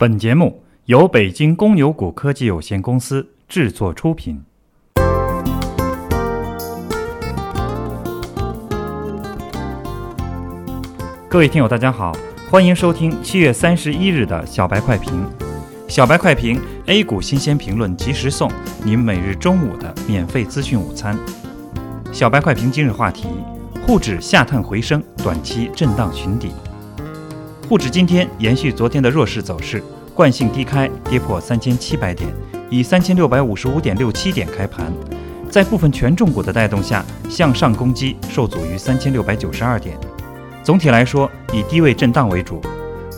本节目由北京公牛股科技有限公司制作出品。各位听友，大家好，欢迎收听七月三十一日的小白快评。小白快评，A 股新鲜评论及时送，您每日中午的免费资讯午餐。小白快评今日话题：沪指下探回升，短期震荡寻底。沪指今天延续昨天的弱势走势，惯性低开，跌破三千七百点，以三千六百五十五点六七点开盘，在部分权重股的带动下向上攻击，受阻于三千六百九十二点。总体来说，以低位震荡为主。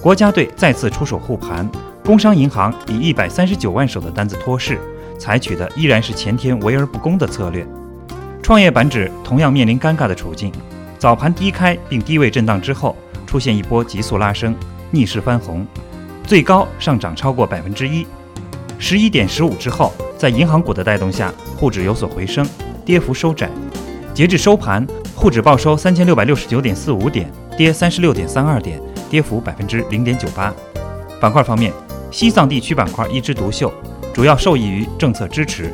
国家队再次出手护盘，工商银行以一百三十九万手的单子托市，采取的依然是前天围而不攻的策略。创业板指同样面临尴尬的处境，早盘低开并低位震荡之后。出现一波急速拉升，逆势翻红，最高上涨超过百分之一。十一点十五之后，在银行股的带动下，沪指有所回升，跌幅收窄。截至收盘，沪指报收三千六百六十九点四五点，跌三十六点三二点，跌幅百分之零点九八。板块方面，西藏地区板块一枝独秀，主要受益于政策支持。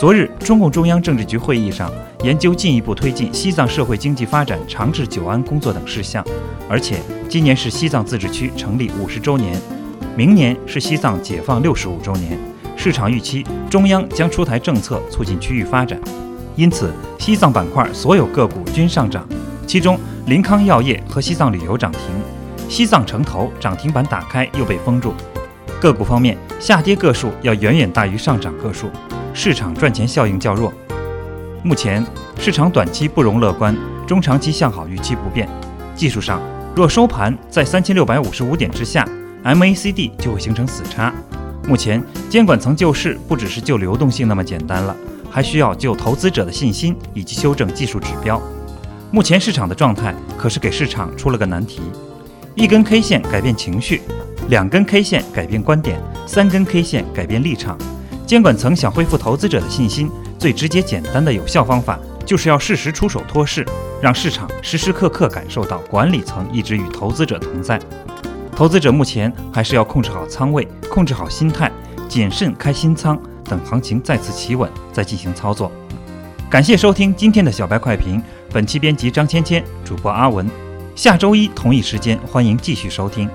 昨日，中共中央政治局会议上研究进一步推进西藏社会经济发展长治久安工作等事项，而且今年是西藏自治区成立五十周年，明年是西藏解放六十五周年，市场预期中央将出台政策促进区域发展，因此西藏板块所有个股均上涨，其中林康药业和西藏旅游涨停，西藏城投涨停板打开又被封住。个股方面，下跌个数要远远大于上涨个数。市场赚钱效应较弱，目前市场短期不容乐观，中长期向好预期不变。技术上，若收盘在三千六百五十五点之下，MACD 就会形成死叉。目前监管层救市不只是救流动性那么简单了，还需要救投资者的信心以及修正技术指标。目前市场的状态可是给市场出了个难题：一根 K 线改变情绪，两根 K 线改变观点，三根 K 线改变立场。监管层想恢复投资者的信心，最直接、简单的有效方法，就是要适时出手托市，让市场时时刻刻感受到管理层一直与投资者同在。投资者目前还是要控制好仓位，控制好心态，谨慎开新仓，等行情再次企稳再进行操作。感谢收听今天的小白快评，本期编辑张芊芊，主播阿文。下周一同一时间，欢迎继续收听。